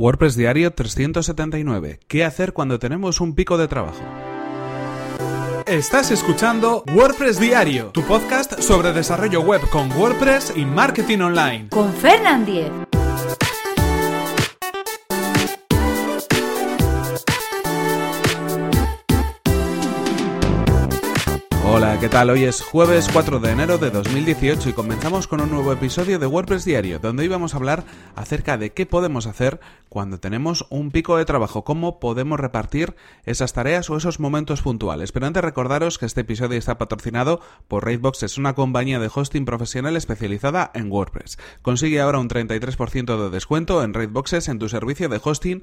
WordPress Diario 379. ¿Qué hacer cuando tenemos un pico de trabajo? Estás escuchando WordPress Diario, tu podcast sobre desarrollo web con WordPress y marketing online. Con Fernand Diez. ¿Qué tal? Hoy es jueves 4 de enero de 2018 y comenzamos con un nuevo episodio de WordPress Diario, donde hoy vamos a hablar acerca de qué podemos hacer cuando tenemos un pico de trabajo, cómo podemos repartir esas tareas o esos momentos puntuales. Pero antes recordaros que este episodio está patrocinado por Raidbox, es una compañía de hosting profesional especializada en WordPress. Consigue ahora un 33% de descuento en Raidboxes en tu servicio de hosting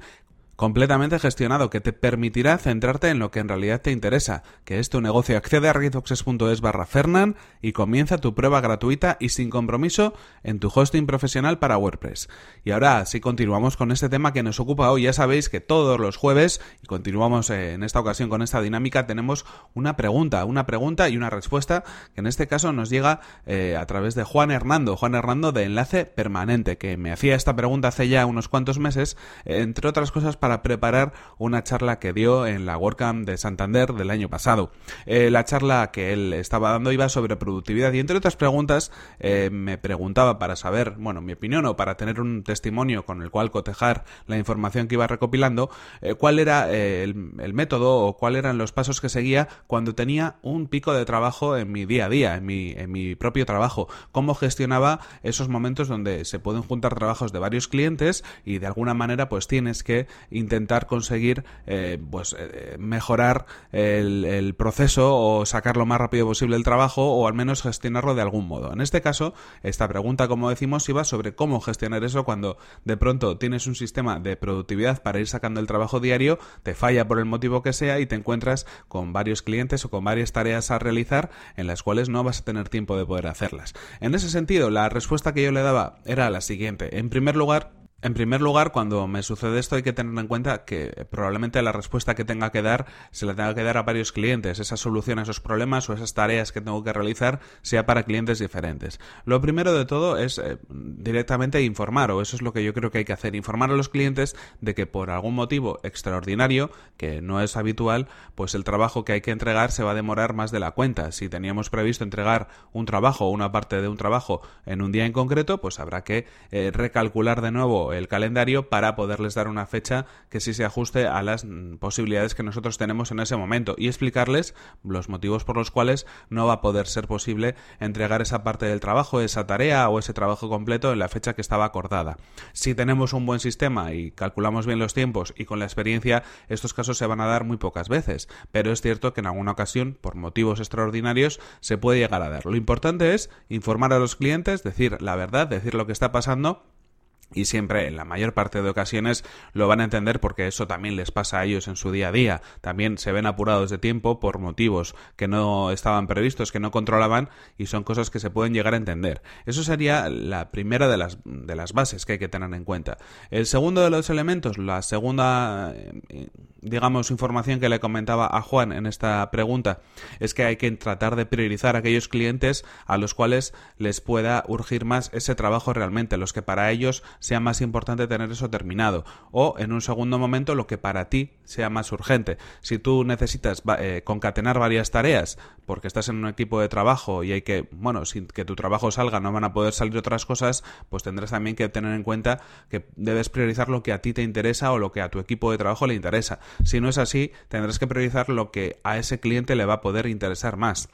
completamente gestionado que te permitirá centrarte en lo que en realidad te interesa, que es tu negocio. Accede a redoxes.es barra Fernan y comienza tu prueba gratuita y sin compromiso en tu hosting profesional para WordPress. Y ahora sí continuamos con este tema que nos ocupa hoy. Ya sabéis que todos los jueves, y continuamos eh, en esta ocasión con esta dinámica, tenemos una pregunta, una pregunta y una respuesta que en este caso nos llega eh, a través de Juan Hernando, Juan Hernando de Enlace Permanente, que me hacía esta pregunta hace ya unos cuantos meses, entre otras cosas para para preparar una charla que dio en la WordCamp de Santander del año pasado. Eh, la charla que él estaba dando iba sobre productividad y entre otras preguntas eh, me preguntaba para saber, bueno, mi opinión o para tener un testimonio con el cual cotejar la información que iba recopilando, eh, cuál era el, método o cuáles eran los pasos que seguía cuando tenía un pico de trabajo en mi día a día, en mi, en mi propio trabajo, cómo gestionaba esos momentos donde se pueden juntar trabajos de varios clientes y de alguna manera pues tienes que intentar conseguir eh, pues eh, mejorar el, el, proceso o sacar lo más rápido posible el trabajo o al menos gestionarlo de algún modo. En este caso, esta pregunta, como decimos, iba sobre cómo gestionar eso cuando de pronto tienes un sistema de productividad para ir sacando el trabajo diario, te falla por el motivo que sea y te encuentras con varios clientes o con varias tareas a realizar en las cuales no vas a tener tiempo de poder hacerlas. En ese sentido, la respuesta que yo le daba era la siguiente. En primer lugar, en primer lugar, cuando me sucede esto hay que tener en cuenta que probablemente la respuesta que tenga que dar se la tenga que dar a varios clientes. Esa solución a esos problemas o esas tareas que tengo que realizar sea para clientes diferentes. Lo primero de todo es eh, directamente informar, o eso es lo que yo creo que hay que hacer, informar a los clientes de que por algún motivo extraordinario, que no es habitual, pues el trabajo que hay que entregar se va a demorar más de la cuenta. Si teníamos previsto entregar un trabajo o una parte de un trabajo en un día en concreto, pues habrá que eh, recalcular de nuevo el calendario para poderles dar una fecha que sí se ajuste a las mm, posibilidades que nosotros tenemos en ese momento y explicarles los motivos por los cuales no va a poder ser posible entregar esa parte del trabajo, esa tarea o ese trabajo completo en la fecha que estaba acordada. Si tenemos un buen sistema y calculamos bien los tiempos y con la experiencia, estos casos se van a dar muy pocas veces, pero es cierto que en alguna ocasión, por motivos extraordinarios, se puede llegar a dar. Lo importante es informar a los clientes, decir la verdad, decir lo que está pasando y siempre, en la mayor parte de ocasiones, lo van a entender porque eso también les pasa a ellos en su día a día. También se ven apurados de tiempo por motivos que no estaban previstos, que no controlaban y son cosas que se pueden llegar a entender. Eso sería la primera de las, de las bases que hay que tener en cuenta. El segundo de los elementos, la segunda, eh, digamos, información que le comentaba a Juan en esta pregunta, es que hay que tratar de priorizar a aquellos clientes a los cuales les pueda urgir más ese trabajo realmente, los que para ellos sea más importante tener eso terminado. O en un segundo momento lo que para ti sea más urgente. Si tú necesitas eh, concatenar varias tareas porque estás en un equipo de trabajo y hay que, bueno, sin que tu trabajo salga no van a poder salir otras cosas, pues tendrás también que tener en cuenta que debes priorizar lo que a ti te interesa o lo que a tu equipo de trabajo le interesa. Si no es así, tendrás que priorizar lo que a ese cliente le va a poder interesar más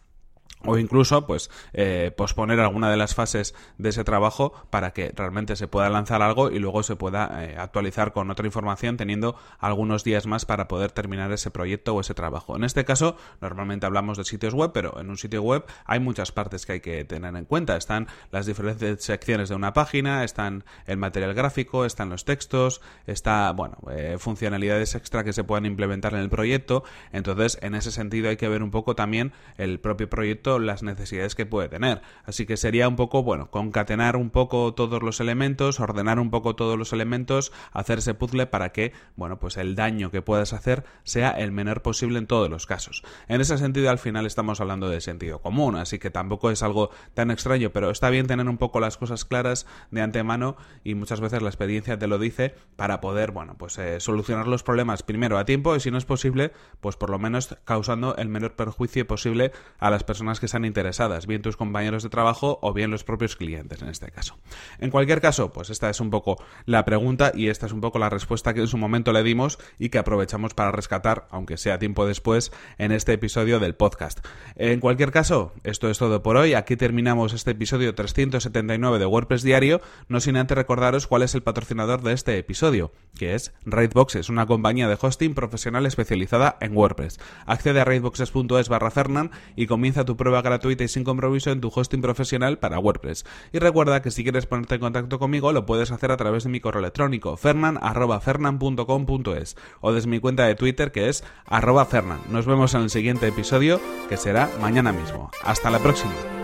o incluso pues eh, posponer alguna de las fases de ese trabajo para que realmente se pueda lanzar algo y luego se pueda eh, actualizar con otra información teniendo algunos días más para poder terminar ese proyecto o ese trabajo. En este caso normalmente hablamos de sitios web pero en un sitio web hay muchas partes que hay que tener en cuenta. Están las diferentes secciones de una página, están el material gráfico, están los textos, está bueno eh, funcionalidades extra que se puedan implementar en el proyecto. Entonces en ese sentido hay que ver un poco también el propio proyecto las necesidades que puede tener. Así que sería un poco, bueno, concatenar un poco todos los elementos, ordenar un poco todos los elementos, hacer ese puzzle para que, bueno, pues el daño que puedas hacer sea el menor posible en todos los casos. En ese sentido, al final estamos hablando de sentido común, así que tampoco es algo tan extraño, pero está bien tener un poco las cosas claras de antemano y muchas veces la experiencia te lo dice para poder, bueno, pues eh, solucionar los problemas primero a tiempo y si no es posible, pues por lo menos causando el menor perjuicio posible a las personas que están interesadas, bien tus compañeros de trabajo o bien los propios clientes en este caso. En cualquier caso, pues esta es un poco la pregunta y esta es un poco la respuesta que en su momento le dimos y que aprovechamos para rescatar, aunque sea tiempo después, en este episodio del podcast. En cualquier caso, esto es todo por hoy. Aquí terminamos este episodio 379 de WordPress Diario, no sin antes recordaros cuál es el patrocinador de este episodio, que es Raidboxes, una compañía de hosting profesional especializada en WordPress. Accede a raidboxes.es barra Fernan y comienza prueba gratuita y sin compromiso en tu hosting profesional para WordPress. Y recuerda que si quieres ponerte en contacto conmigo lo puedes hacer a través de mi correo electrónico fernan.fernan.com.es o desde mi cuenta de Twitter que es arroba fernan. Nos vemos en el siguiente episodio que será mañana mismo. Hasta la próxima.